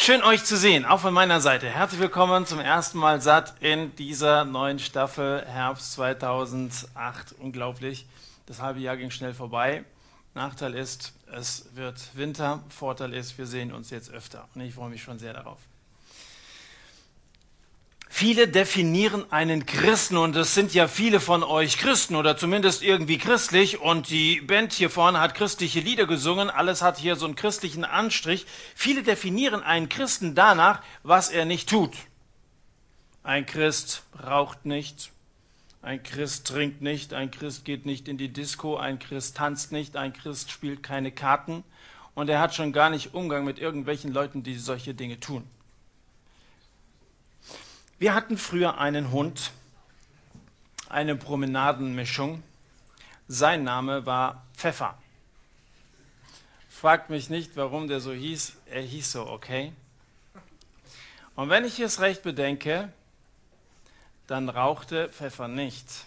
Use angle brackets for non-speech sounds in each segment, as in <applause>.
Schön euch zu sehen, auch von meiner Seite. Herzlich willkommen zum ersten Mal satt in dieser neuen Staffel Herbst 2008. Unglaublich. Das halbe Jahr ging schnell vorbei. Nachteil ist, es wird Winter. Vorteil ist, wir sehen uns jetzt öfter. Und ich freue mich schon sehr darauf. Viele definieren einen Christen und es sind ja viele von euch Christen oder zumindest irgendwie christlich und die Band hier vorne hat christliche Lieder gesungen, alles hat hier so einen christlichen Anstrich. Viele definieren einen Christen danach, was er nicht tut. Ein Christ raucht nicht, ein Christ trinkt nicht, ein Christ geht nicht in die Disco, ein Christ tanzt nicht, ein Christ spielt keine Karten und er hat schon gar nicht Umgang mit irgendwelchen Leuten, die solche Dinge tun. Wir hatten früher einen Hund, eine Promenadenmischung. Sein Name war Pfeffer. Fragt mich nicht, warum der so hieß. Er hieß so, okay? Und wenn ich es recht bedenke, dann rauchte Pfeffer nicht.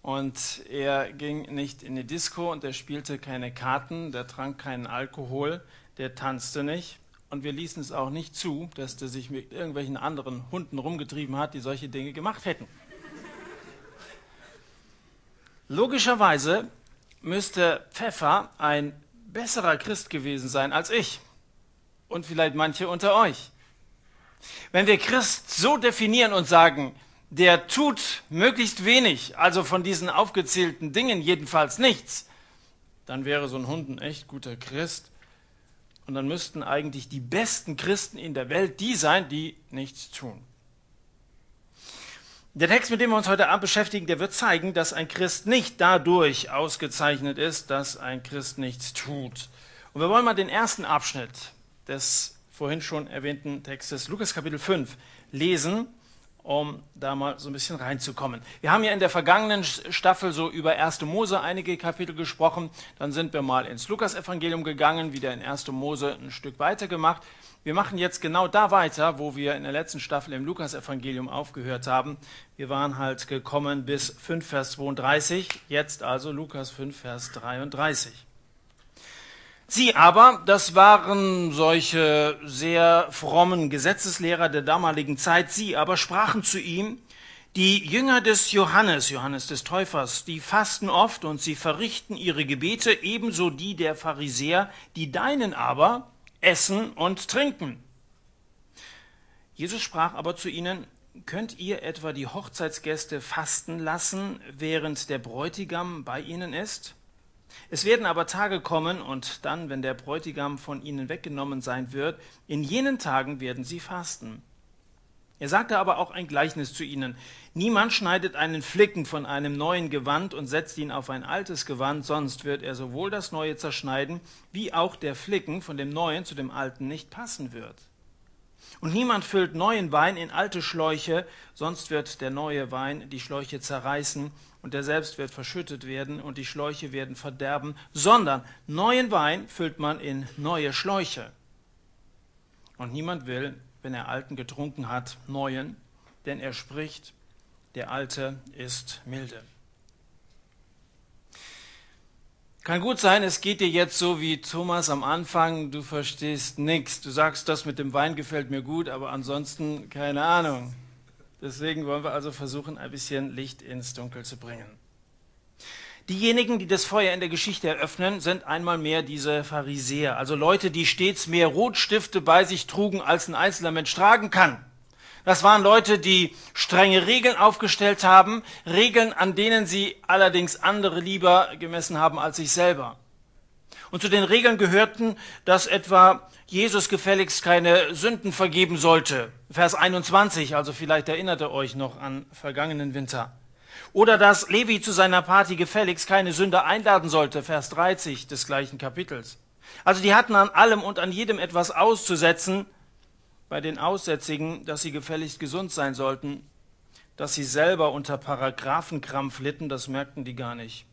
Und er ging nicht in die Disco und er spielte keine Karten, der trank keinen Alkohol, der tanzte nicht. Und wir ließen es auch nicht zu, dass der sich mit irgendwelchen anderen Hunden rumgetrieben hat, die solche Dinge gemacht hätten. Logischerweise müsste Pfeffer ein besserer Christ gewesen sein als ich und vielleicht manche unter euch. Wenn wir Christ so definieren und sagen, der tut möglichst wenig, also von diesen aufgezählten Dingen jedenfalls nichts, dann wäre so ein Hund ein echt guter Christ. Und dann müssten eigentlich die besten Christen in der Welt die sein, die nichts tun. Der Text, mit dem wir uns heute Abend beschäftigen, der wird zeigen, dass ein Christ nicht dadurch ausgezeichnet ist, dass ein Christ nichts tut. Und wir wollen mal den ersten Abschnitt des vorhin schon erwähnten Textes, Lukas Kapitel 5, lesen um da mal so ein bisschen reinzukommen. Wir haben ja in der vergangenen Staffel so über 1. Mose einige Kapitel gesprochen. Dann sind wir mal ins Lukas-Evangelium gegangen, wieder in 1. Mose ein Stück weiter gemacht. Wir machen jetzt genau da weiter, wo wir in der letzten Staffel im Lukas-Evangelium aufgehört haben. Wir waren halt gekommen bis 5, Vers 32, jetzt also Lukas 5, Vers 33. Sie aber, das waren solche sehr frommen Gesetzeslehrer der damaligen Zeit, sie aber sprachen zu ihm, die Jünger des Johannes, Johannes des Täufers, die fasten oft und sie verrichten ihre Gebete, ebenso die der Pharisäer, die deinen aber essen und trinken. Jesus sprach aber zu ihnen, könnt ihr etwa die Hochzeitsgäste fasten lassen, während der Bräutigam bei ihnen ist? Es werden aber Tage kommen, und dann, wenn der Bräutigam von ihnen weggenommen sein wird, in jenen Tagen werden sie fasten. Er sagte aber auch ein Gleichnis zu ihnen. Niemand schneidet einen Flicken von einem neuen Gewand und setzt ihn auf ein altes Gewand, sonst wird er sowohl das neue zerschneiden, wie auch der Flicken von dem neuen zu dem alten nicht passen wird. Und niemand füllt neuen Wein in alte Schläuche, sonst wird der neue Wein die Schläuche zerreißen und der selbst wird verschüttet werden und die Schläuche werden verderben, sondern neuen Wein füllt man in neue Schläuche. Und niemand will, wenn er alten getrunken hat, neuen, denn er spricht, der alte ist milde. Kann gut sein, es geht dir jetzt so wie Thomas am Anfang, du verstehst nichts. Du sagst, das mit dem Wein gefällt mir gut, aber ansonsten keine Ahnung. Deswegen wollen wir also versuchen, ein bisschen Licht ins Dunkel zu bringen. Diejenigen, die das Feuer in der Geschichte eröffnen, sind einmal mehr diese Pharisäer, also Leute, die stets mehr Rotstifte bei sich trugen, als ein einzelner Mensch tragen kann. Das waren Leute, die strenge Regeln aufgestellt haben, Regeln, an denen sie allerdings andere lieber gemessen haben als sich selber. Und zu den Regeln gehörten, dass etwa Jesus gefälligst keine Sünden vergeben sollte. Vers 21, also vielleicht erinnert ihr euch noch an vergangenen Winter. Oder dass Levi zu seiner Party gefälligst keine Sünder einladen sollte. Vers 30 des gleichen Kapitels. Also die hatten an allem und an jedem etwas auszusetzen, bei den Aussätzigen, dass sie gefälligst gesund sein sollten, dass sie selber unter Paragraphenkrampf litten, das merkten die gar nicht.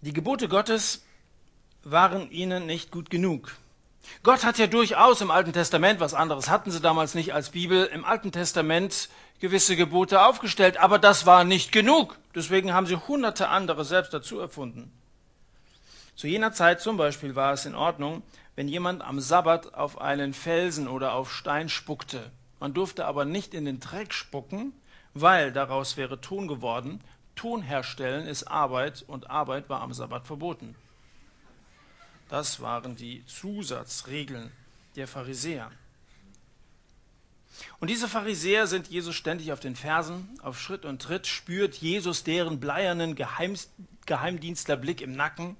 Die Gebote Gottes waren ihnen nicht gut genug. Gott hat ja durchaus im Alten Testament, was anderes hatten sie damals nicht als Bibel, im Alten Testament gewisse Gebote aufgestellt, aber das war nicht genug. Deswegen haben sie hunderte andere selbst dazu erfunden. Zu jener Zeit zum Beispiel war es in Ordnung, wenn jemand am Sabbat auf einen Felsen oder auf Stein spuckte. Man durfte aber nicht in den Dreck spucken, weil daraus wäre Ton geworden. Ton herstellen ist Arbeit und Arbeit war am Sabbat verboten. Das waren die Zusatzregeln der Pharisäer. Und diese Pharisäer sind Jesus ständig auf den Fersen, auf Schritt und Tritt, spürt Jesus deren bleiernen Geheimdienstlerblick im Nacken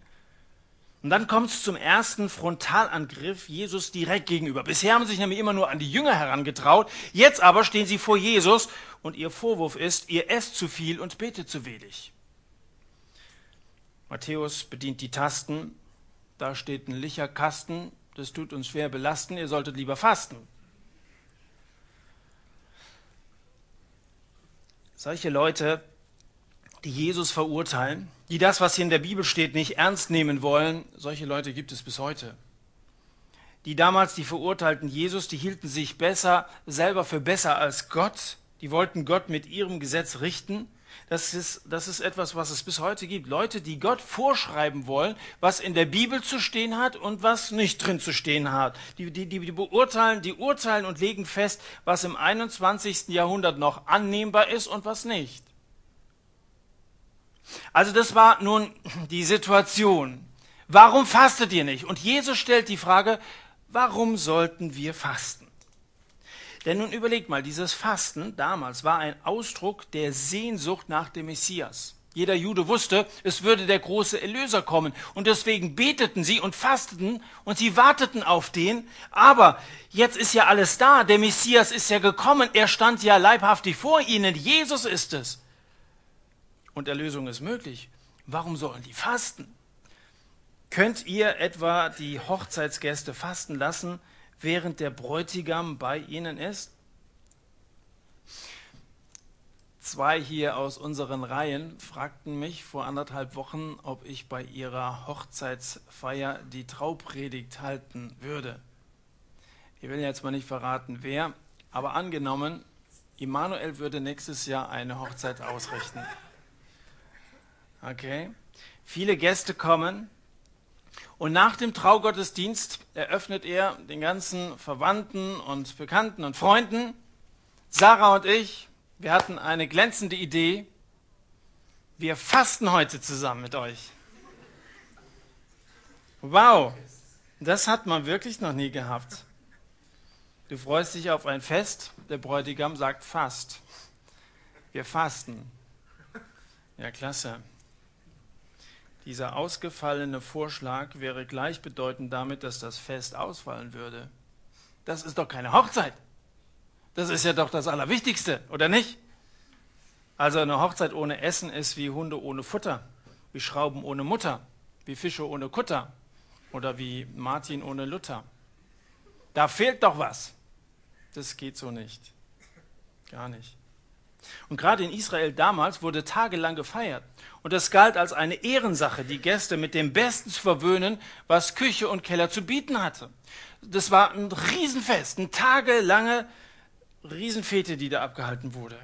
und dann kommt es zum ersten Frontalangriff Jesus direkt gegenüber. Bisher haben sich nämlich immer nur an die Jünger herangetraut. Jetzt aber stehen sie vor Jesus und ihr Vorwurf ist, ihr esst zu viel und betet zu wenig. Matthäus bedient die Tasten. Da steht ein Licherkasten. Das tut uns schwer belasten. Ihr solltet lieber fasten. Solche Leute die Jesus verurteilen, die das, was hier in der Bibel steht, nicht ernst nehmen wollen, solche Leute gibt es bis heute. Die damals, die verurteilten Jesus, die hielten sich besser, selber für besser als Gott, die wollten Gott mit ihrem Gesetz richten. Das ist, das ist etwas, was es bis heute gibt. Leute, die Gott vorschreiben wollen, was in der Bibel zu stehen hat und was nicht drin zu stehen hat. Die, die, die, die beurteilen, die urteilen und legen fest, was im 21. Jahrhundert noch annehmbar ist und was nicht. Also das war nun die Situation. Warum fastet ihr nicht? Und Jesus stellt die Frage, warum sollten wir fasten? Denn nun überlegt mal, dieses Fasten damals war ein Ausdruck der Sehnsucht nach dem Messias. Jeder Jude wusste, es würde der große Erlöser kommen. Und deswegen beteten sie und fasteten und sie warteten auf den. Aber jetzt ist ja alles da. Der Messias ist ja gekommen. Er stand ja leibhaftig vor ihnen. Jesus ist es und Erlösung ist möglich, warum sollen die fasten? Könnt ihr etwa die Hochzeitsgäste fasten lassen, während der Bräutigam bei ihnen ist? Zwei hier aus unseren Reihen fragten mich vor anderthalb Wochen, ob ich bei ihrer Hochzeitsfeier die Traupredigt halten würde. Ich will jetzt mal nicht verraten, wer, aber angenommen, Immanuel würde nächstes Jahr eine Hochzeit ausrichten. Okay. Viele Gäste kommen. Und nach dem Traugottesdienst eröffnet er den ganzen Verwandten und Bekannten und Freunden, Sarah und ich, wir hatten eine glänzende Idee. Wir fasten heute zusammen mit euch. Wow, das hat man wirklich noch nie gehabt. Du freust dich auf ein Fest, der Bräutigam sagt fast. Wir fasten. Ja, klasse. Dieser ausgefallene Vorschlag wäre gleichbedeutend damit, dass das Fest ausfallen würde. Das ist doch keine Hochzeit. Das ist ja doch das Allerwichtigste, oder nicht? Also eine Hochzeit ohne Essen ist wie Hunde ohne Futter, wie Schrauben ohne Mutter, wie Fische ohne Kutter oder wie Martin ohne Luther. Da fehlt doch was. Das geht so nicht. Gar nicht. Und gerade in Israel damals wurde tagelang gefeiert. Und es galt als eine Ehrensache, die Gäste mit dem Besten zu verwöhnen, was Küche und Keller zu bieten hatte. Das war ein Riesenfest, eine tagelange Riesenfete, die da abgehalten wurde.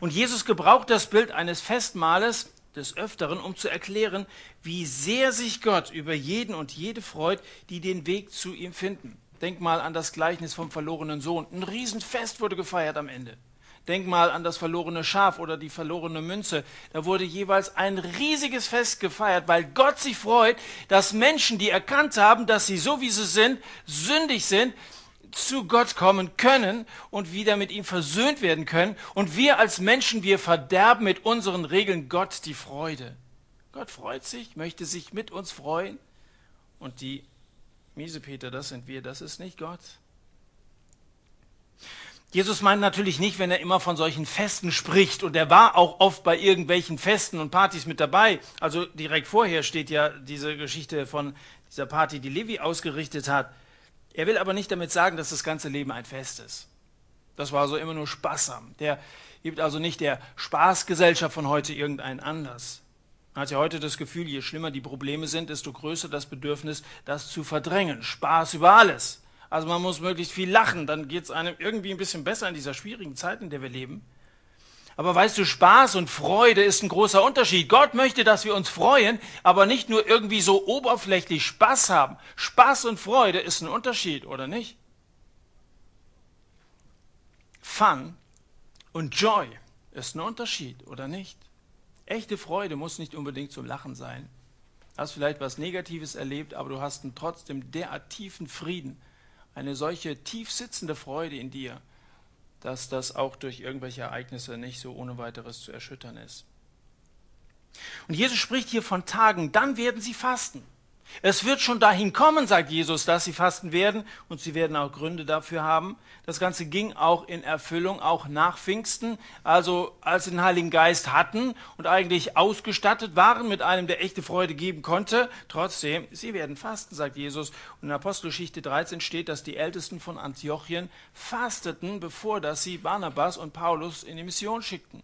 Und Jesus gebraucht das Bild eines Festmahles des Öfteren, um zu erklären, wie sehr sich Gott über jeden und jede freut, die den Weg zu ihm finden. Denk mal an das Gleichnis vom verlorenen Sohn. Ein Riesenfest wurde gefeiert am Ende. Denk mal an das verlorene Schaf oder die verlorene Münze. Da wurde jeweils ein riesiges Fest gefeiert, weil Gott sich freut, dass Menschen, die erkannt haben, dass sie so wie sie sind, sündig sind, zu Gott kommen können und wieder mit ihm versöhnt werden können. Und wir als Menschen, wir verderben mit unseren Regeln Gott die Freude. Gott freut sich, möchte sich mit uns freuen. Und die Miesepeter, das sind wir, das ist nicht Gott. Jesus meint natürlich nicht, wenn er immer von solchen Festen spricht, und er war auch oft bei irgendwelchen Festen und Partys mit dabei. Also direkt vorher steht ja diese Geschichte von dieser Party, die Levi ausgerichtet hat. Er will aber nicht damit sagen, dass das ganze Leben ein Fest ist. Das war so immer nur spaßsam. Der gibt also nicht der Spaßgesellschaft von heute irgendeinen Anlass. Man hat ja heute das Gefühl, je schlimmer die Probleme sind, desto größer das Bedürfnis, das zu verdrängen. Spaß über alles. Also man muss möglichst viel lachen, dann geht es einem irgendwie ein bisschen besser in dieser schwierigen Zeit, in der wir leben. Aber weißt du, Spaß und Freude ist ein großer Unterschied. Gott möchte, dass wir uns freuen, aber nicht nur irgendwie so oberflächlich Spaß haben. Spaß und Freude ist ein Unterschied, oder nicht? Fun und Joy ist ein Unterschied, oder nicht? Echte Freude muss nicht unbedingt zum Lachen sein. Du hast vielleicht was Negatives erlebt, aber du hast trotzdem derart tiefen Frieden, eine solche tief sitzende Freude in dir, dass das auch durch irgendwelche Ereignisse nicht so ohne weiteres zu erschüttern ist. Und Jesus spricht hier von Tagen, dann werden sie fasten. Es wird schon dahin kommen, sagt Jesus, dass sie fasten werden und sie werden auch Gründe dafür haben. Das Ganze ging auch in Erfüllung, auch nach Pfingsten, also als sie den Heiligen Geist hatten und eigentlich ausgestattet waren mit einem, der echte Freude geben konnte. Trotzdem, sie werden fasten, sagt Jesus. Und in Apostelgeschichte 13 steht, dass die Ältesten von Antiochien fasteten, bevor dass sie Barnabas und Paulus in die Mission schickten.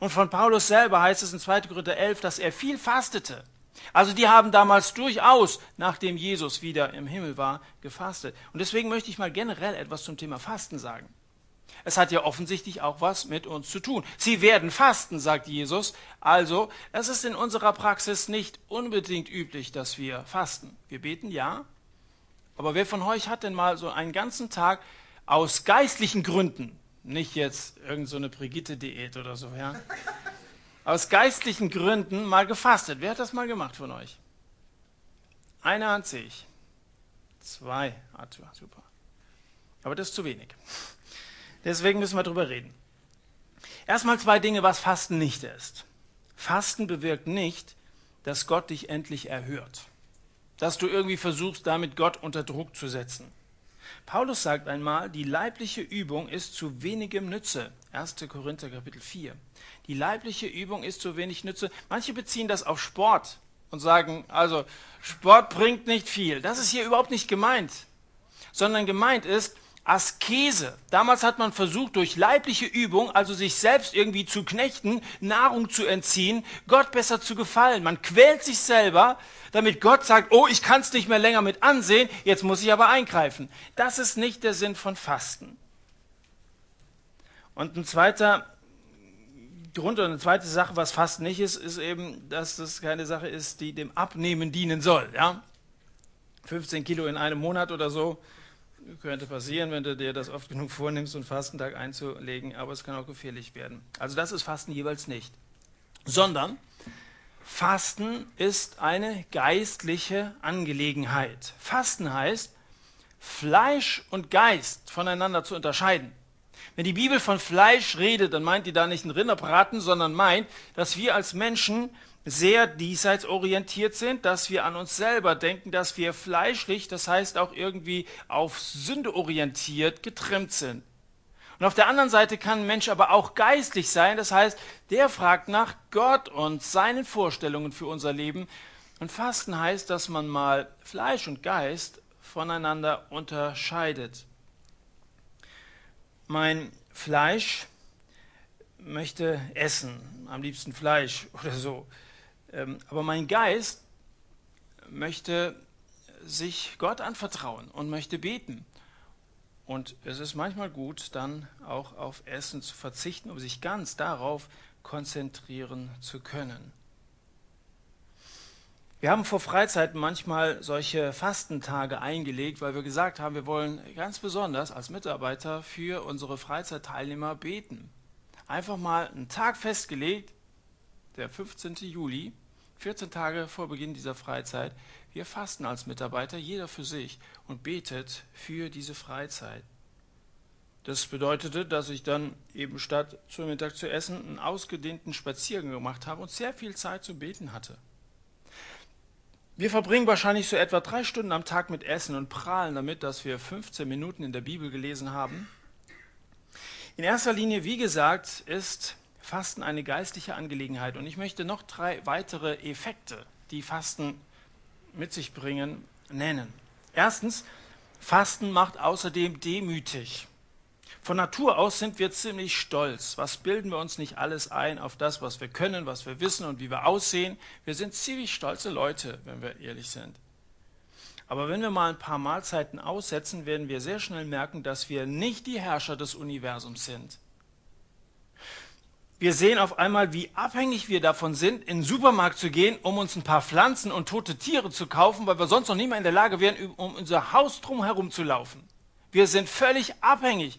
Und von Paulus selber heißt es in 2. Korinther 11, dass er viel fastete. Also die haben damals durchaus, nachdem Jesus wieder im Himmel war, gefastet. Und deswegen möchte ich mal generell etwas zum Thema Fasten sagen. Es hat ja offensichtlich auch was mit uns zu tun. Sie werden fasten, sagt Jesus. Also, es ist in unserer Praxis nicht unbedingt üblich, dass wir fasten. Wir beten ja. Aber wer von euch hat denn mal so einen ganzen Tag aus geistlichen Gründen, nicht jetzt irgendeine so Brigitte-Diät oder so, ja, aus geistlichen Gründen mal gefastet. Wer hat das mal gemacht von euch? Eine Hand sehe ich. Zwei. Ah, super. Aber das ist zu wenig. Deswegen müssen wir darüber reden. Erstmal zwei Dinge, was Fasten nicht ist. Fasten bewirkt nicht, dass Gott dich endlich erhört. Dass du irgendwie versuchst, damit Gott unter Druck zu setzen. Paulus sagt einmal, die leibliche Übung ist zu wenigem Nütze. 1. Korinther Kapitel 4. Die leibliche Übung ist zu wenig Nütze. Manche beziehen das auf Sport und sagen, also Sport bringt nicht viel. Das ist hier überhaupt nicht gemeint, sondern gemeint ist, Askese. Damals hat man versucht, durch leibliche Übung, also sich selbst irgendwie zu knechten, Nahrung zu entziehen, Gott besser zu gefallen. Man quält sich selber, damit Gott sagt, oh, ich kann es nicht mehr länger mit ansehen, jetzt muss ich aber eingreifen. Das ist nicht der Sinn von Fasten. Und ein zweiter Grund oder eine zweite Sache, was Fasten nicht ist, ist eben, dass das keine Sache ist, die dem Abnehmen dienen soll. Ja? 15 Kilo in einem Monat oder so könnte passieren, wenn du dir das oft genug vornimmst, einen Fastentag einzulegen, aber es kann auch gefährlich werden. Also das ist Fasten jeweils nicht. Sondern Fasten ist eine geistliche Angelegenheit. Fasten heißt, Fleisch und Geist voneinander zu unterscheiden. Wenn die Bibel von Fleisch redet, dann meint die da nicht einen Rinderbraten, sondern meint, dass wir als Menschen sehr diesseits orientiert sind, dass wir an uns selber denken, dass wir fleischlich, das heißt auch irgendwie auf Sünde orientiert getrimmt sind. Und auf der anderen Seite kann ein Mensch aber auch geistlich sein, das heißt, der fragt nach Gott und seinen Vorstellungen für unser Leben. Und Fasten heißt, dass man mal Fleisch und Geist voneinander unterscheidet. Mein Fleisch möchte essen, am liebsten Fleisch <laughs> oder so. Ähm, aber mein Geist möchte sich Gott anvertrauen und möchte beten. Und es ist manchmal gut, dann auch auf Essen zu verzichten, um sich ganz darauf konzentrieren zu können. Wir haben vor Freizeiten manchmal solche Fastentage eingelegt, weil wir gesagt haben, wir wollen ganz besonders als Mitarbeiter für unsere Freizeitteilnehmer beten. Einfach mal einen Tag festgelegt, der 15. Juli, 14 Tage vor Beginn dieser Freizeit. Wir fasten als Mitarbeiter, jeder für sich, und betet für diese Freizeit. Das bedeutete, dass ich dann eben statt zum Mittag zu essen einen ausgedehnten Spaziergang gemacht habe und sehr viel Zeit zu beten hatte. Wir verbringen wahrscheinlich so etwa drei Stunden am Tag mit Essen und prahlen damit, dass wir 15 Minuten in der Bibel gelesen haben. In erster Linie, wie gesagt, ist Fasten eine geistliche Angelegenheit. Und ich möchte noch drei weitere Effekte, die Fasten mit sich bringen, nennen. Erstens, Fasten macht außerdem demütig. Von Natur aus sind wir ziemlich stolz. Was bilden wir uns nicht alles ein auf das, was wir können, was wir wissen und wie wir aussehen? Wir sind ziemlich stolze Leute, wenn wir ehrlich sind. Aber wenn wir mal ein paar Mahlzeiten aussetzen, werden wir sehr schnell merken, dass wir nicht die Herrscher des Universums sind. Wir sehen auf einmal, wie abhängig wir davon sind, in den Supermarkt zu gehen, um uns ein paar Pflanzen und tote Tiere zu kaufen, weil wir sonst noch nicht mehr in der Lage wären, um unser Haus drum herum zu laufen. Wir sind völlig abhängig.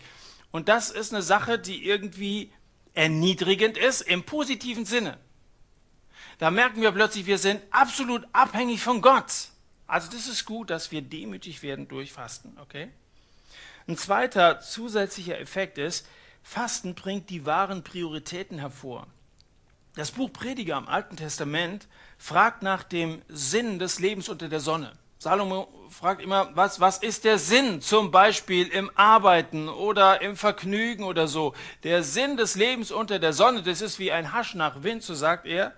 Und das ist eine Sache, die irgendwie erniedrigend ist, im positiven Sinne. Da merken wir plötzlich, wir sind absolut abhängig von Gott. Also das ist gut, dass wir demütig werden durch Fasten, okay? Ein zweiter zusätzlicher Effekt ist, Fasten bringt die wahren Prioritäten hervor. Das Buch Prediger im Alten Testament fragt nach dem Sinn des Lebens unter der Sonne. Salomo fragt immer, was, was ist der Sinn zum Beispiel im Arbeiten oder im Vergnügen oder so. Der Sinn des Lebens unter der Sonne, das ist wie ein Hasch nach Wind, so sagt er.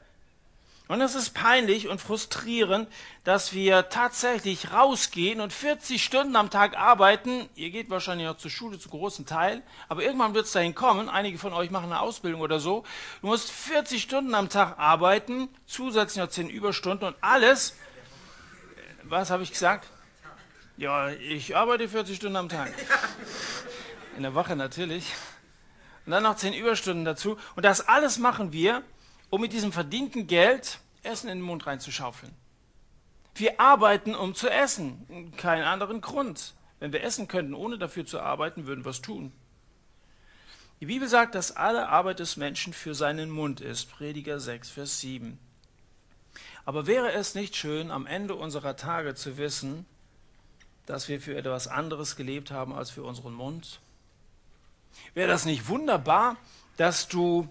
Und es ist peinlich und frustrierend, dass wir tatsächlich rausgehen und 40 Stunden am Tag arbeiten. Ihr geht wahrscheinlich auch zur Schule zu großen Teil, aber irgendwann wird es dahin kommen. Einige von euch machen eine Ausbildung oder so. Du musst 40 Stunden am Tag arbeiten, zusätzlich noch 10 Überstunden und alles. Was habe ich gesagt? Ja, ich arbeite 40 Stunden am Tag. In der Woche natürlich. Und dann noch 10 Überstunden dazu. Und das alles machen wir um mit diesem verdienten Geld Essen in den Mund reinzuschaufeln. Wir arbeiten, um zu essen. Keinen anderen Grund. Wenn wir essen könnten, ohne dafür zu arbeiten, würden wir es tun. Die Bibel sagt, dass alle Arbeit des Menschen für seinen Mund ist. Prediger 6, Vers 7. Aber wäre es nicht schön, am Ende unserer Tage zu wissen, dass wir für etwas anderes gelebt haben als für unseren Mund? Wäre das nicht wunderbar, dass du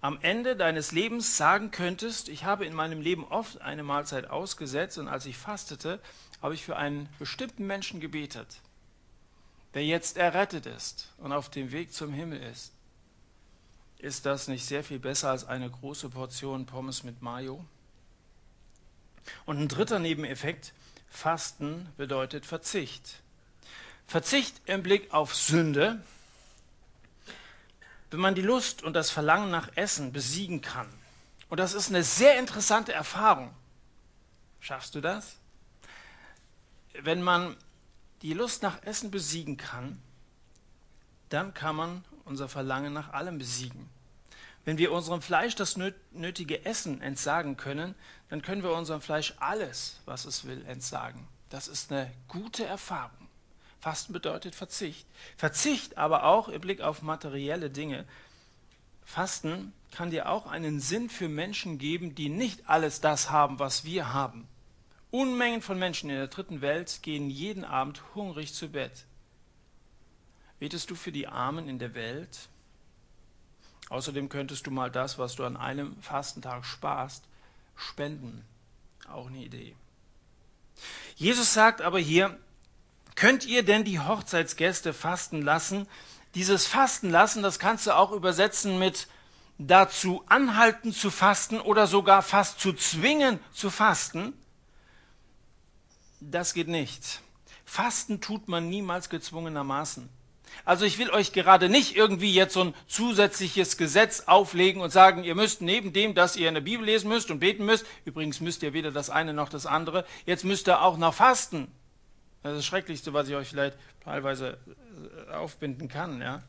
am Ende deines Lebens sagen könntest, ich habe in meinem Leben oft eine Mahlzeit ausgesetzt und als ich fastete, habe ich für einen bestimmten Menschen gebetet, der jetzt errettet ist und auf dem Weg zum Himmel ist. Ist das nicht sehr viel besser als eine große Portion Pommes mit Mayo? Und ein dritter Nebeneffekt, Fasten bedeutet Verzicht. Verzicht im Blick auf Sünde, wenn man die Lust und das Verlangen nach Essen besiegen kann. Und das ist eine sehr interessante Erfahrung. Schaffst du das? Wenn man die Lust nach Essen besiegen kann, dann kann man unser Verlangen nach allem besiegen. Wenn wir unserem Fleisch das nötige Essen entsagen können, dann können wir unserem Fleisch alles, was es will, entsagen. Das ist eine gute Erfahrung. Fasten bedeutet Verzicht. Verzicht aber auch im Blick auf materielle Dinge. Fasten kann dir auch einen Sinn für Menschen geben, die nicht alles das haben, was wir haben. Unmengen von Menschen in der dritten Welt gehen jeden Abend hungrig zu Bett. Betest du für die Armen in der Welt? Außerdem könntest du mal das, was du an einem Fastentag sparst, spenden. Auch eine Idee. Jesus sagt aber hier, Könnt ihr denn die Hochzeitsgäste fasten lassen? Dieses Fasten lassen, das kannst du auch übersetzen mit dazu anhalten zu fasten oder sogar fast zu zwingen zu fasten. Das geht nicht. Fasten tut man niemals gezwungenermaßen. Also ich will euch gerade nicht irgendwie jetzt so ein zusätzliches Gesetz auflegen und sagen, ihr müsst neben dem, dass ihr in der Bibel lesen müsst und beten müsst, übrigens müsst ihr weder das eine noch das andere, jetzt müsst ihr auch noch fasten. Das ist das Schrecklichste, was ich euch vielleicht teilweise äh, aufbinden kann. Ja?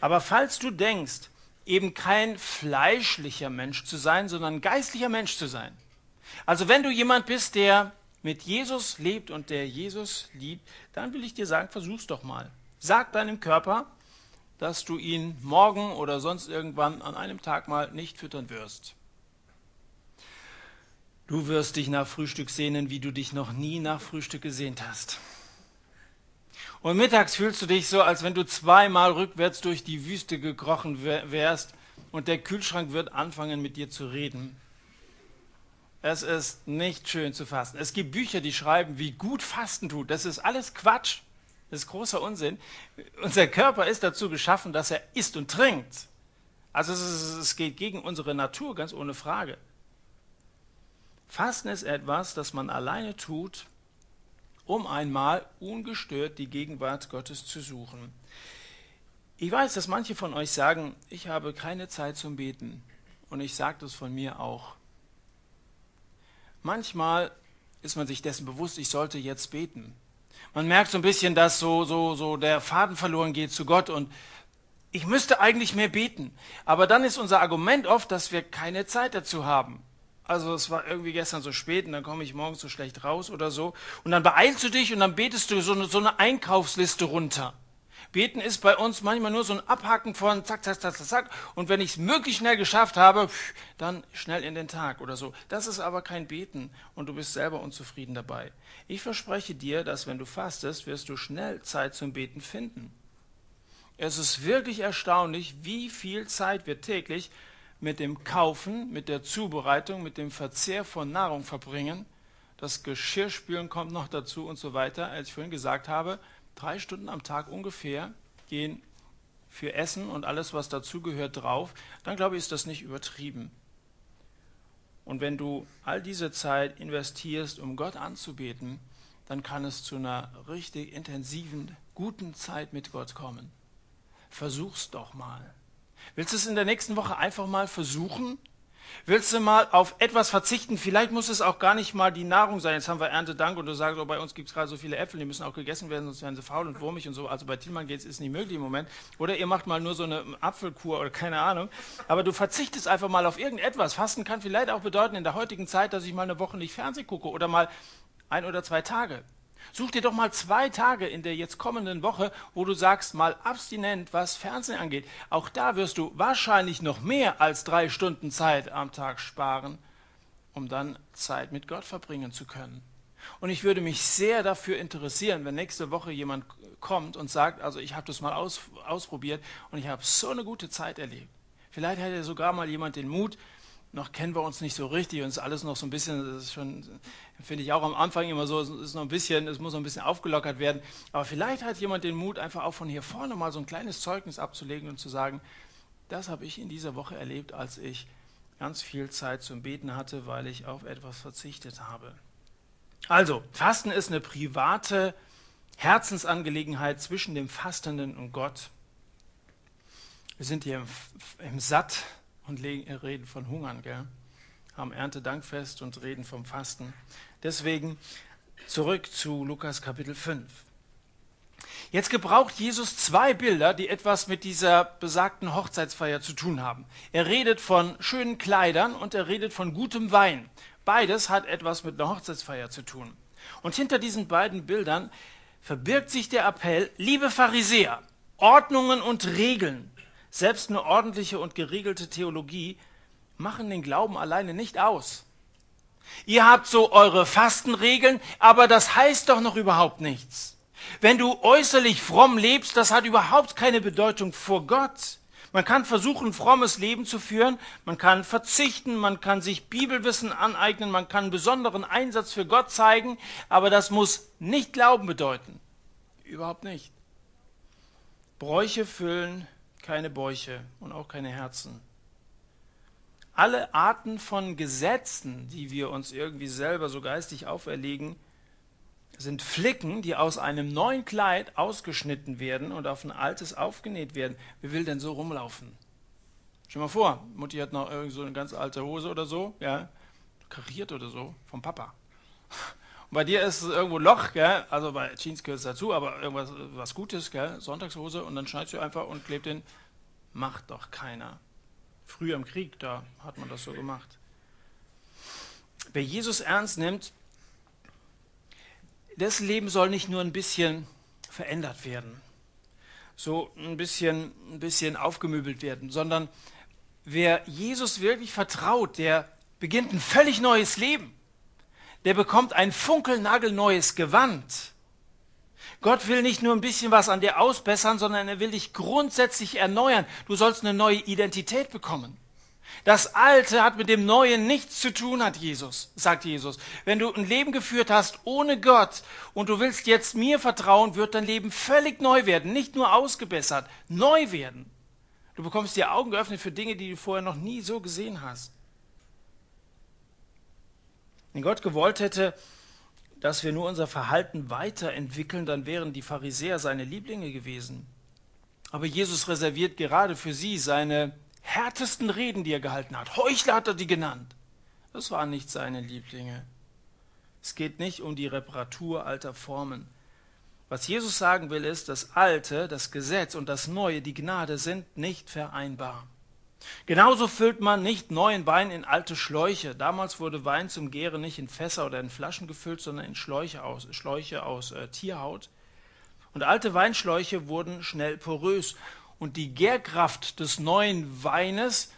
Aber falls du denkst, eben kein fleischlicher Mensch zu sein, sondern geistlicher Mensch zu sein. Also wenn du jemand bist, der mit Jesus lebt und der Jesus liebt, dann will ich dir sagen, versuch's doch mal. Sag deinem Körper, dass du ihn morgen oder sonst irgendwann an einem Tag mal nicht füttern wirst. Du wirst dich nach Frühstück sehnen, wie du dich noch nie nach Frühstück gesehnt hast. Und mittags fühlst du dich so, als wenn du zweimal rückwärts durch die Wüste gekrochen wärst und der Kühlschrank wird anfangen mit dir zu reden. Es ist nicht schön zu fasten. Es gibt Bücher, die schreiben, wie gut Fasten tut. Das ist alles Quatsch. Das ist großer Unsinn. Unser Körper ist dazu geschaffen, dass er isst und trinkt. Also es, ist, es geht gegen unsere Natur, ganz ohne Frage. Fasten ist etwas, das man alleine tut, um einmal ungestört die Gegenwart Gottes zu suchen. Ich weiß, dass manche von euch sagen, ich habe keine Zeit zum Beten. Und ich sage das von mir auch. Manchmal ist man sich dessen bewusst, ich sollte jetzt beten. Man merkt so ein bisschen, dass so, so, so der Faden verloren geht zu Gott und ich müsste eigentlich mehr beten. Aber dann ist unser Argument oft, dass wir keine Zeit dazu haben. Also es war irgendwie gestern so spät und dann komme ich morgens so schlecht raus oder so. Und dann beeilst du dich und dann betest du so eine, so eine Einkaufsliste runter. Beten ist bei uns manchmal nur so ein Abhaken von zack, zack, zack, zack, zack. Und wenn ich es möglichst schnell geschafft habe, dann schnell in den Tag oder so. Das ist aber kein Beten und du bist selber unzufrieden dabei. Ich verspreche dir, dass wenn du fastest, wirst du schnell Zeit zum Beten finden. Es ist wirklich erstaunlich, wie viel Zeit wir täglich mit dem Kaufen, mit der Zubereitung, mit dem Verzehr von Nahrung verbringen. Das Geschirrspülen kommt noch dazu und so weiter. Als ich vorhin gesagt habe, drei Stunden am Tag ungefähr gehen für Essen und alles, was dazugehört, drauf, dann glaube ich, ist das nicht übertrieben. Und wenn du all diese Zeit investierst, um Gott anzubeten, dann kann es zu einer richtig intensiven, guten Zeit mit Gott kommen. Versuch's doch mal. Willst du es in der nächsten Woche einfach mal versuchen? Willst du mal auf etwas verzichten? Vielleicht muss es auch gar nicht mal die Nahrung sein. Jetzt haben wir Erntedank und du sagst, oh, bei uns gibt es gerade so viele Äpfel, die müssen auch gegessen werden, sonst werden sie faul und wurmig und so. Also bei Thielmann geht es, ist nicht möglich im Moment. Oder ihr macht mal nur so eine Apfelkur oder keine Ahnung. Aber du verzichtest einfach mal auf irgendetwas. Fasten kann vielleicht auch bedeuten in der heutigen Zeit, dass ich mal eine Woche nicht Fernsehen gucke oder mal ein oder zwei Tage. Such dir doch mal zwei Tage in der jetzt kommenden Woche, wo du sagst, mal abstinent, was Fernsehen angeht. Auch da wirst du wahrscheinlich noch mehr als drei Stunden Zeit am Tag sparen, um dann Zeit mit Gott verbringen zu können. Und ich würde mich sehr dafür interessieren, wenn nächste Woche jemand kommt und sagt, also ich habe das mal aus, ausprobiert und ich habe so eine gute Zeit erlebt. Vielleicht hätte sogar mal jemand den Mut, noch kennen wir uns nicht so richtig und ist alles noch so ein bisschen, das ist schon, finde ich auch am Anfang immer so, es ist noch ein bisschen, es muss noch ein bisschen aufgelockert werden. Aber vielleicht hat jemand den Mut, einfach auch von hier vorne mal so ein kleines Zeugnis abzulegen und zu sagen, das habe ich in dieser Woche erlebt, als ich ganz viel Zeit zum Beten hatte, weil ich auf etwas verzichtet habe. Also, Fasten ist eine private Herzensangelegenheit zwischen dem Fastenden und Gott. Wir sind hier im, im Satt und reden von Hungern, gell? haben Erntedankfest und reden vom Fasten. Deswegen zurück zu Lukas Kapitel 5. Jetzt gebraucht Jesus zwei Bilder, die etwas mit dieser besagten Hochzeitsfeier zu tun haben. Er redet von schönen Kleidern und er redet von gutem Wein. Beides hat etwas mit einer Hochzeitsfeier zu tun. Und hinter diesen beiden Bildern verbirgt sich der Appell, liebe Pharisäer, Ordnungen und Regeln, selbst eine ordentliche und geregelte Theologie machen den Glauben alleine nicht aus. Ihr habt so eure Fastenregeln, aber das heißt doch noch überhaupt nichts. Wenn du äußerlich fromm lebst, das hat überhaupt keine Bedeutung vor Gott. Man kann versuchen, frommes Leben zu führen, man kann verzichten, man kann sich Bibelwissen aneignen, man kann besonderen Einsatz für Gott zeigen, aber das muss nicht Glauben bedeuten. Überhaupt nicht. Bräuche füllen keine Bäuche und auch keine Herzen. Alle Arten von Gesetzen, die wir uns irgendwie selber so geistig auferlegen, sind Flicken, die aus einem neuen Kleid ausgeschnitten werden und auf ein altes aufgenäht werden. Wer will denn so rumlaufen? Stell dir mal vor, Mutti hat noch irgend so eine ganz alte Hose oder so, ja, kariert oder so, vom Papa. Bei dir ist es irgendwo Loch, gell? also bei Jeans gehört es dazu, aber irgendwas was Gutes, gell? Sonntagshose und dann schneidest du einfach und klebt den. Macht doch keiner. Früher im Krieg, da hat man das so gemacht. Wer Jesus ernst nimmt, das Leben soll nicht nur ein bisschen verändert werden, so ein bisschen, ein bisschen aufgemöbelt werden, sondern wer Jesus wirklich vertraut, der beginnt ein völlig neues Leben der bekommt ein funkelnagelneues Gewand. Gott will nicht nur ein bisschen was an dir ausbessern, sondern er will dich grundsätzlich erneuern. Du sollst eine neue Identität bekommen. Das Alte hat mit dem Neuen nichts zu tun, hat Jesus, sagt Jesus. Wenn du ein Leben geführt hast ohne Gott und du willst jetzt mir vertrauen, wird dein Leben völlig neu werden, nicht nur ausgebessert, neu werden. Du bekommst die Augen geöffnet für Dinge, die du vorher noch nie so gesehen hast. Wenn Gott gewollt hätte, dass wir nur unser Verhalten weiterentwickeln, dann wären die Pharisäer seine Lieblinge gewesen. Aber Jesus reserviert gerade für sie seine härtesten Reden, die er gehalten hat. Heuchler hat er die genannt. Das waren nicht seine Lieblinge. Es geht nicht um die Reparatur alter Formen. Was Jesus sagen will, ist, das Alte, das Gesetz und das Neue, die Gnade sind nicht vereinbar. Genauso füllt man nicht neuen Wein in alte Schläuche. Damals wurde Wein zum Gären nicht in Fässer oder in Flaschen gefüllt, sondern in Schläuche aus, Schläuche aus äh, Tierhaut. Und alte Weinschläuche wurden schnell porös. Und die Gärkraft des neuen Weines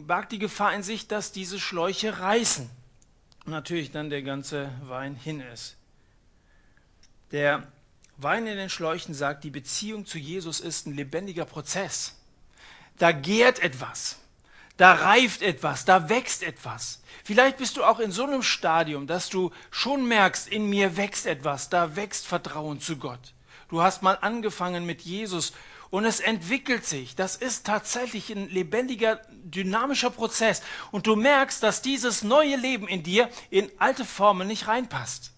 barg die Gefahr in sich, dass diese Schläuche reißen. Und natürlich dann der ganze Wein hin ist. Der Wein in den Schläuchen sagt, die Beziehung zu Jesus ist ein lebendiger Prozess. Da gärt etwas, da reift etwas, da wächst etwas. Vielleicht bist du auch in so einem Stadium, dass du schon merkst, in mir wächst etwas, da wächst Vertrauen zu Gott. Du hast mal angefangen mit Jesus und es entwickelt sich. Das ist tatsächlich ein lebendiger, dynamischer Prozess. Und du merkst, dass dieses neue Leben in dir in alte Formen nicht reinpasst.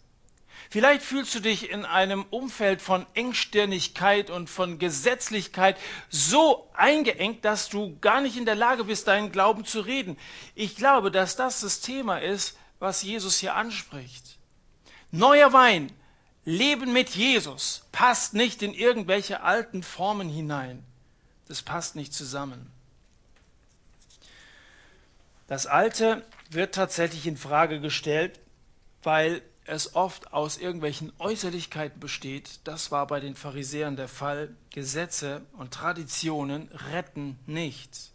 Vielleicht fühlst du dich in einem Umfeld von Engstirnigkeit und von Gesetzlichkeit so eingeengt, dass du gar nicht in der Lage bist, deinen Glauben zu reden. Ich glaube, dass das das Thema ist, was Jesus hier anspricht. Neuer Wein, Leben mit Jesus passt nicht in irgendwelche alten Formen hinein. Das passt nicht zusammen. Das Alte wird tatsächlich in Frage gestellt, weil es oft aus irgendwelchen Äußerlichkeiten besteht. Das war bei den Pharisäern der Fall. Gesetze und Traditionen retten nichts.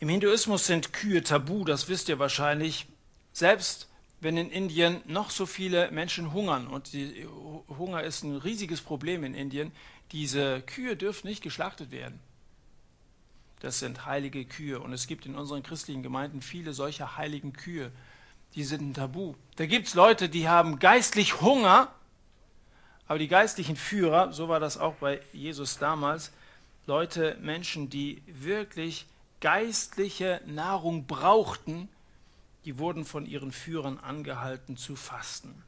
Im Hinduismus sind Kühe tabu, das wisst ihr wahrscheinlich. Selbst wenn in Indien noch so viele Menschen hungern, und die, Hunger ist ein riesiges Problem in Indien, diese Kühe dürfen nicht geschlachtet werden. Das sind heilige Kühe. Und es gibt in unseren christlichen Gemeinden viele solcher heiligen Kühe. Die sind ein Tabu. Da gibt es Leute, die haben geistlich Hunger, aber die geistlichen Führer, so war das auch bei Jesus damals, Leute, Menschen, die wirklich geistliche Nahrung brauchten, die wurden von ihren Führern angehalten zu fasten.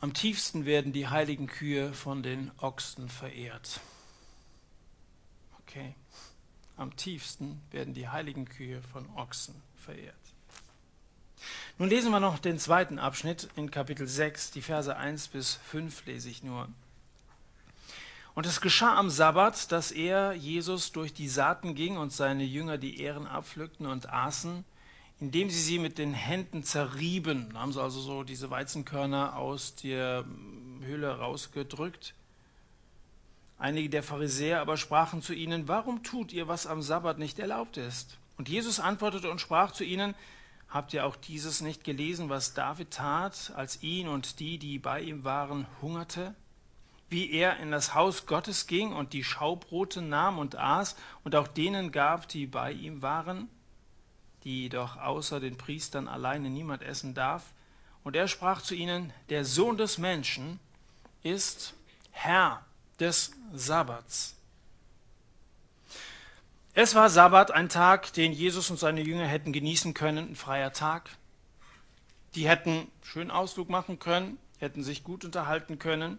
Am tiefsten werden die heiligen Kühe von den Ochsen verehrt. Okay. Am tiefsten werden die heiligen Kühe von Ochsen verehrt. Nun lesen wir noch den zweiten Abschnitt in Kapitel 6, die Verse 1 bis 5 lese ich nur. Und es geschah am Sabbat, dass er, Jesus, durch die Saaten ging und seine Jünger die Ähren abpflückten und aßen, indem sie sie mit den Händen zerrieben. Da haben sie also so diese Weizenkörner aus der Höhle rausgedrückt. Einige der Pharisäer aber sprachen zu ihnen, warum tut ihr, was am Sabbat nicht erlaubt ist? Und Jesus antwortete und sprach zu ihnen, habt ihr auch dieses nicht gelesen, was David tat, als ihn und die, die bei ihm waren, hungerte? wie er in das Haus Gottes ging und die Schaubrote nahm und aß und auch denen gab, die bei ihm waren, die doch außer den Priestern alleine niemand essen darf. Und er sprach zu ihnen, der Sohn des Menschen ist Herr des Sabbats. Es war Sabbat, ein Tag, den Jesus und seine Jünger hätten genießen können, ein freier Tag. Die hätten schön Ausflug machen können, hätten sich gut unterhalten können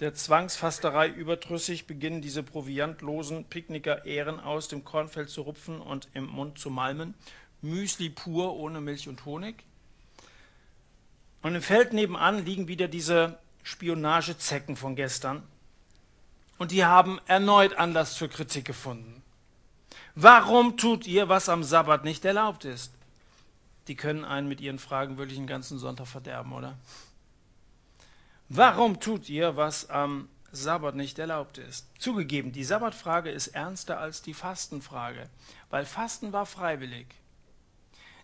der Zwangsfasterei überdrüssig beginnen diese proviantlosen Picknicker Ähren aus dem Kornfeld zu rupfen und im Mund zu malmen. Müsli pur ohne Milch und Honig. Und im Feld nebenan liegen wieder diese Spionagezecken von gestern. Und die haben erneut Anlass zur Kritik gefunden. Warum tut ihr, was am Sabbat nicht erlaubt ist? Die können einen mit ihren Fragen wirklich einen ganzen Sonntag verderben, oder? Warum tut ihr, was am Sabbat nicht erlaubt ist? Zugegeben, die Sabbatfrage ist ernster als die Fastenfrage, weil Fasten war freiwillig.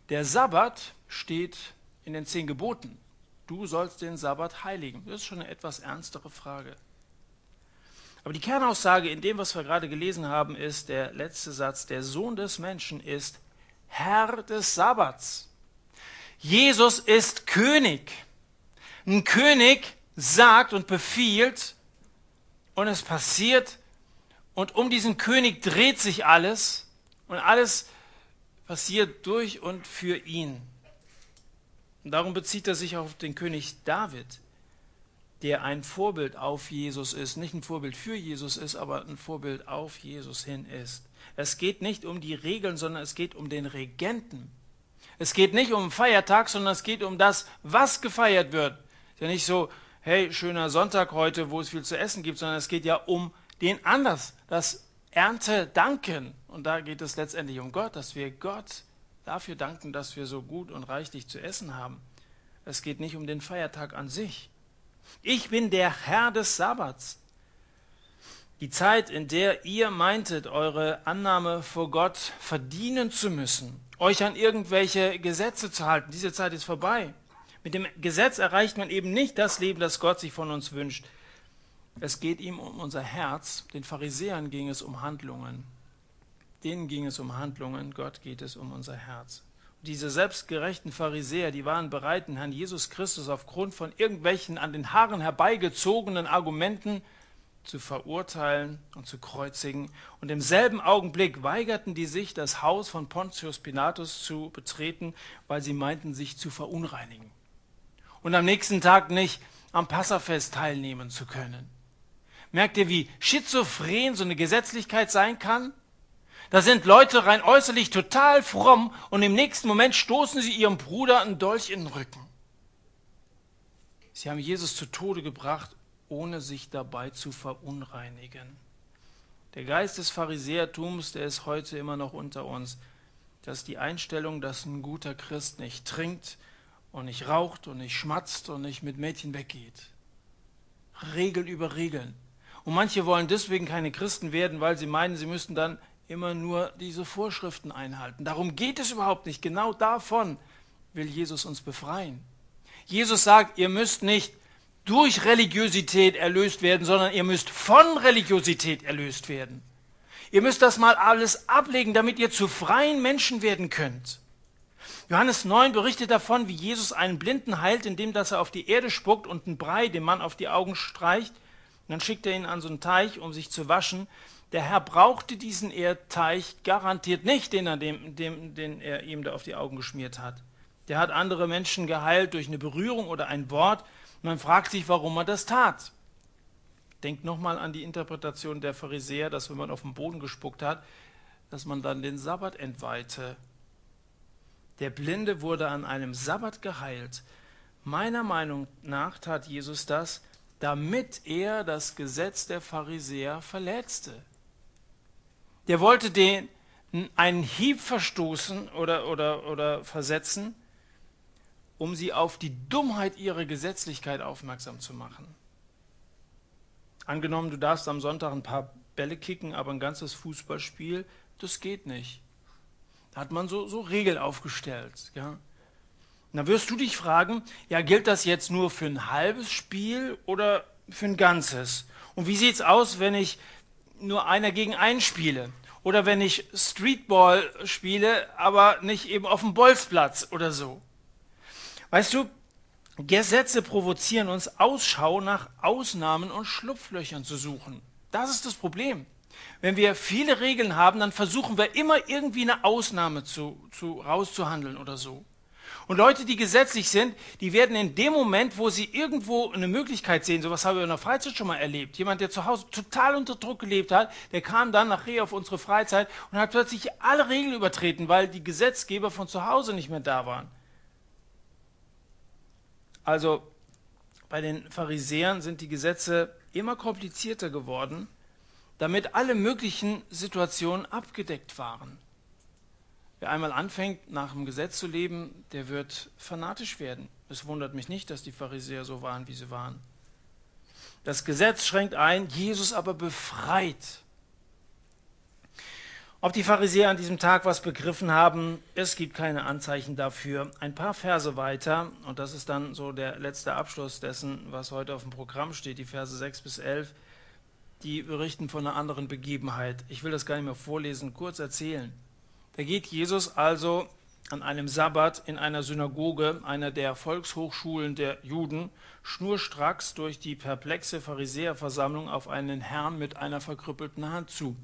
Der Sabbat steht in den zehn Geboten. Du sollst den Sabbat heiligen. Das ist schon eine etwas ernstere Frage. Aber die Kernaussage in dem, was wir gerade gelesen haben, ist der letzte Satz, der Sohn des Menschen ist Herr des Sabbats. Jesus ist König. Ein König, sagt und befiehlt und es passiert und um diesen König dreht sich alles und alles passiert durch und für ihn. Und darum bezieht er sich auf den König David, der ein Vorbild auf Jesus ist, nicht ein Vorbild für Jesus ist, aber ein Vorbild auf Jesus hin ist. Es geht nicht um die Regeln, sondern es geht um den Regenten. Es geht nicht um Feiertag, sondern es geht um das, was gefeiert wird. ja nicht so, hey, schöner Sonntag heute, wo es viel zu essen gibt, sondern es geht ja um den Anlass, das Erntedanken. Und da geht es letztendlich um Gott, dass wir Gott dafür danken, dass wir so gut und reichlich zu essen haben. Es geht nicht um den Feiertag an sich. Ich bin der Herr des Sabbats. Die Zeit, in der ihr meintet, eure Annahme vor Gott verdienen zu müssen, euch an irgendwelche Gesetze zu halten, diese Zeit ist vorbei. Mit dem Gesetz erreicht man eben nicht das Leben, das Gott sich von uns wünscht. Es geht ihm um unser Herz. Den Pharisäern ging es um Handlungen. Denen ging es um Handlungen. Gott geht es um unser Herz. Diese selbstgerechten Pharisäer, die waren bereit, den Herrn Jesus Christus aufgrund von irgendwelchen an den Haaren herbeigezogenen Argumenten zu verurteilen und zu kreuzigen. Und im selben Augenblick weigerten die sich, das Haus von Pontius Pilatus zu betreten, weil sie meinten, sich zu verunreinigen. Und am nächsten Tag nicht am Passafest teilnehmen zu können. Merkt ihr, wie schizophren so eine Gesetzlichkeit sein kann? Da sind Leute rein äußerlich total fromm und im nächsten Moment stoßen sie ihrem Bruder einen Dolch in den Rücken. Sie haben Jesus zu Tode gebracht, ohne sich dabei zu verunreinigen. Der Geist des Pharisäertums, der ist heute immer noch unter uns. Das ist die Einstellung, dass ein guter Christ nicht trinkt und nicht raucht und nicht schmatzt und nicht mit Mädchen weggeht. Regeln über Regeln. Und manche wollen deswegen keine Christen werden, weil sie meinen, sie müssten dann immer nur diese Vorschriften einhalten. Darum geht es überhaupt nicht. Genau davon will Jesus uns befreien. Jesus sagt, ihr müsst nicht durch Religiosität erlöst werden, sondern ihr müsst von Religiosität erlöst werden. Ihr müsst das mal alles ablegen, damit ihr zu freien Menschen werden könnt. Johannes 9 berichtet davon, wie Jesus einen Blinden heilt, indem dass er auf die Erde spuckt und einen Brei dem Mann auf die Augen streicht. Und dann schickt er ihn an so einen Teich, um sich zu waschen. Der Herr brauchte diesen Erdteich garantiert nicht, den er, dem, dem, den er ihm da auf die Augen geschmiert hat. Der hat andere Menschen geheilt durch eine Berührung oder ein Wort. Man fragt sich, warum er das tat. Denkt nochmal an die Interpretation der Pharisäer, dass wenn man auf den Boden gespuckt hat, dass man dann den Sabbat entweihte. Der Blinde wurde an einem Sabbat geheilt. Meiner Meinung nach tat Jesus das, damit er das Gesetz der Pharisäer verletzte. Der wollte den einen Hieb verstoßen oder, oder, oder versetzen, um sie auf die Dummheit ihrer Gesetzlichkeit aufmerksam zu machen. Angenommen, du darfst am Sonntag ein paar Bälle kicken, aber ein ganzes Fußballspiel, das geht nicht. Da hat man so, so Regeln aufgestellt. Ja? Und dann wirst du dich fragen, ja, gilt das jetzt nur für ein halbes Spiel oder für ein ganzes? Und wie sieht es aus, wenn ich nur einer gegen einen spiele. Oder wenn ich Streetball spiele, aber nicht eben auf dem Bolzplatz oder so. Weißt du, Gesetze provozieren uns, Ausschau nach Ausnahmen und Schlupflöchern zu suchen. Das ist das Problem. Wenn wir viele Regeln haben, dann versuchen wir immer irgendwie eine Ausnahme zu, zu, rauszuhandeln oder so. Und Leute, die gesetzlich sind, die werden in dem Moment, wo sie irgendwo eine Möglichkeit sehen, sowas haben wir in der Freizeit schon mal erlebt. Jemand, der zu Hause total unter Druck gelebt hat, der kam dann nachher auf unsere Freizeit und hat plötzlich alle Regeln übertreten, weil die Gesetzgeber von zu Hause nicht mehr da waren. Also bei den Pharisäern sind die Gesetze immer komplizierter geworden, damit alle möglichen Situationen abgedeckt waren. Wer einmal anfängt, nach dem Gesetz zu leben, der wird fanatisch werden. Es wundert mich nicht, dass die Pharisäer so waren, wie sie waren. Das Gesetz schränkt ein, Jesus aber befreit. Ob die Pharisäer an diesem Tag was begriffen haben, es gibt keine Anzeichen dafür. Ein paar Verse weiter, und das ist dann so der letzte Abschluss dessen, was heute auf dem Programm steht, die Verse 6 bis 11, die berichten von einer anderen Begebenheit. Ich will das gar nicht mehr vorlesen, kurz erzählen. Da geht Jesus also an einem Sabbat in einer Synagoge, einer der Volkshochschulen der Juden, schnurstracks durch die perplexe Pharisäerversammlung auf einen Herrn mit einer verkrüppelten Hand zu.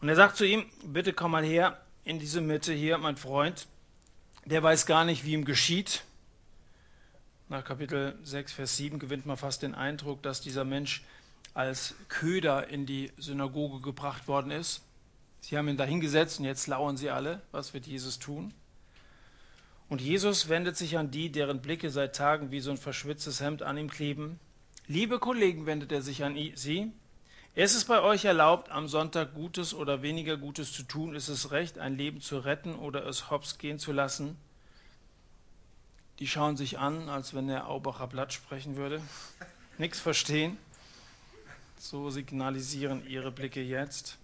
Und er sagt zu ihm, bitte komm mal her in diese Mitte hier, mein Freund. Der weiß gar nicht, wie ihm geschieht. Nach Kapitel 6, Vers 7 gewinnt man fast den Eindruck, dass dieser Mensch als Köder in die Synagoge gebracht worden ist. Sie haben ihn dahingesetzt und jetzt lauern sie alle. Was wird Jesus tun? Und Jesus wendet sich an die, deren Blicke seit Tagen wie so ein verschwitztes Hemd an ihm kleben. Liebe Kollegen, wendet er sich an sie. Ist es bei euch erlaubt, am Sonntag Gutes oder weniger Gutes zu tun? Ist es recht, ein Leben zu retten oder es hops gehen zu lassen? Die schauen sich an, als wenn der Aubacher Blatt sprechen würde. Nichts verstehen. So signalisieren ihre Blicke jetzt.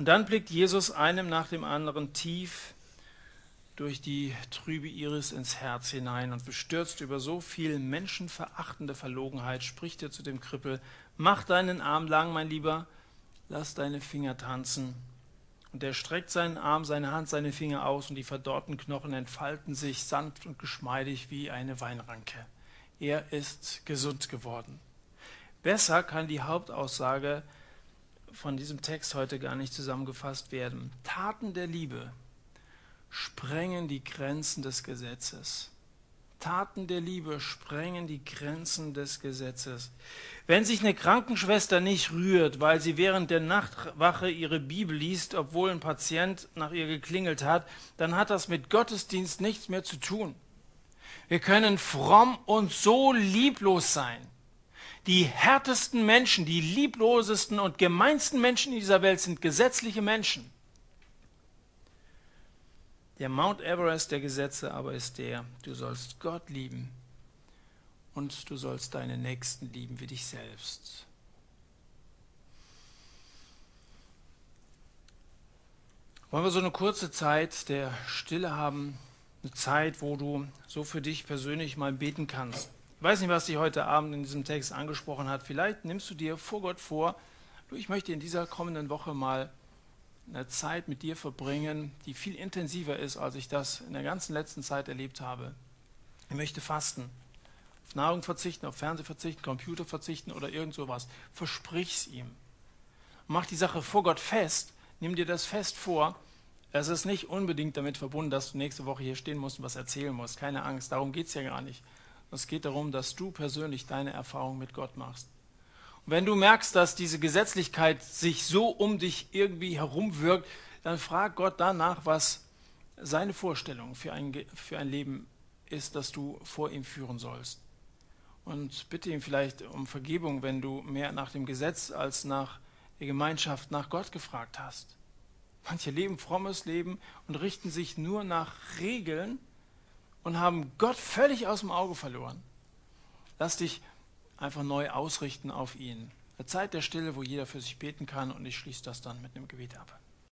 Und dann blickt Jesus einem nach dem anderen tief durch die trübe Iris ins Herz hinein und bestürzt über so viel menschenverachtende Verlogenheit spricht er zu dem Krippel, mach deinen Arm lang, mein Lieber, lass deine Finger tanzen. Und er streckt seinen Arm, seine Hand, seine Finger aus und die verdorrten Knochen entfalten sich sanft und geschmeidig wie eine Weinranke. Er ist gesund geworden. Besser kann die Hauptaussage von diesem Text heute gar nicht zusammengefasst werden. Taten der Liebe sprengen die Grenzen des Gesetzes. Taten der Liebe sprengen die Grenzen des Gesetzes. Wenn sich eine Krankenschwester nicht rührt, weil sie während der Nachtwache ihre Bibel liest, obwohl ein Patient nach ihr geklingelt hat, dann hat das mit Gottesdienst nichts mehr zu tun. Wir können fromm und so lieblos sein. Die härtesten Menschen, die lieblosesten und gemeinsten Menschen in dieser Welt sind gesetzliche Menschen. Der Mount Everest der Gesetze aber ist der, du sollst Gott lieben und du sollst deine Nächsten lieben wie dich selbst. Wollen wir so eine kurze Zeit der Stille haben, eine Zeit, wo du so für dich persönlich mal beten kannst. Ich weiß nicht, was dich heute Abend in diesem Text angesprochen hat. Vielleicht nimmst du dir vor Gott vor, du, ich möchte in dieser kommenden Woche mal eine Zeit mit dir verbringen, die viel intensiver ist, als ich das in der ganzen letzten Zeit erlebt habe. Ich möchte fasten, auf Nahrung verzichten, auf Fernseh verzichten, Computer verzichten oder irgend sowas. Versprich's ihm. Mach die Sache vor Gott fest, nimm dir das fest vor. Es ist nicht unbedingt damit verbunden, dass du nächste Woche hier stehen musst und was erzählen musst. Keine Angst, darum geht es ja gar nicht. Es geht darum, dass du persönlich deine Erfahrung mit Gott machst. Und wenn du merkst, dass diese Gesetzlichkeit sich so um dich irgendwie herumwirkt, dann frag Gott danach, was seine Vorstellung für ein, für ein Leben ist, das du vor ihm führen sollst. Und bitte ihn vielleicht um Vergebung, wenn du mehr nach dem Gesetz als nach der Gemeinschaft, nach Gott gefragt hast. Manche leben frommes Leben und richten sich nur nach Regeln und haben Gott völlig aus dem Auge verloren. Lass dich einfach neu ausrichten auf ihn. Eine Zeit der Stille, wo jeder für sich beten kann und ich schließe das dann mit einem Gebet ab.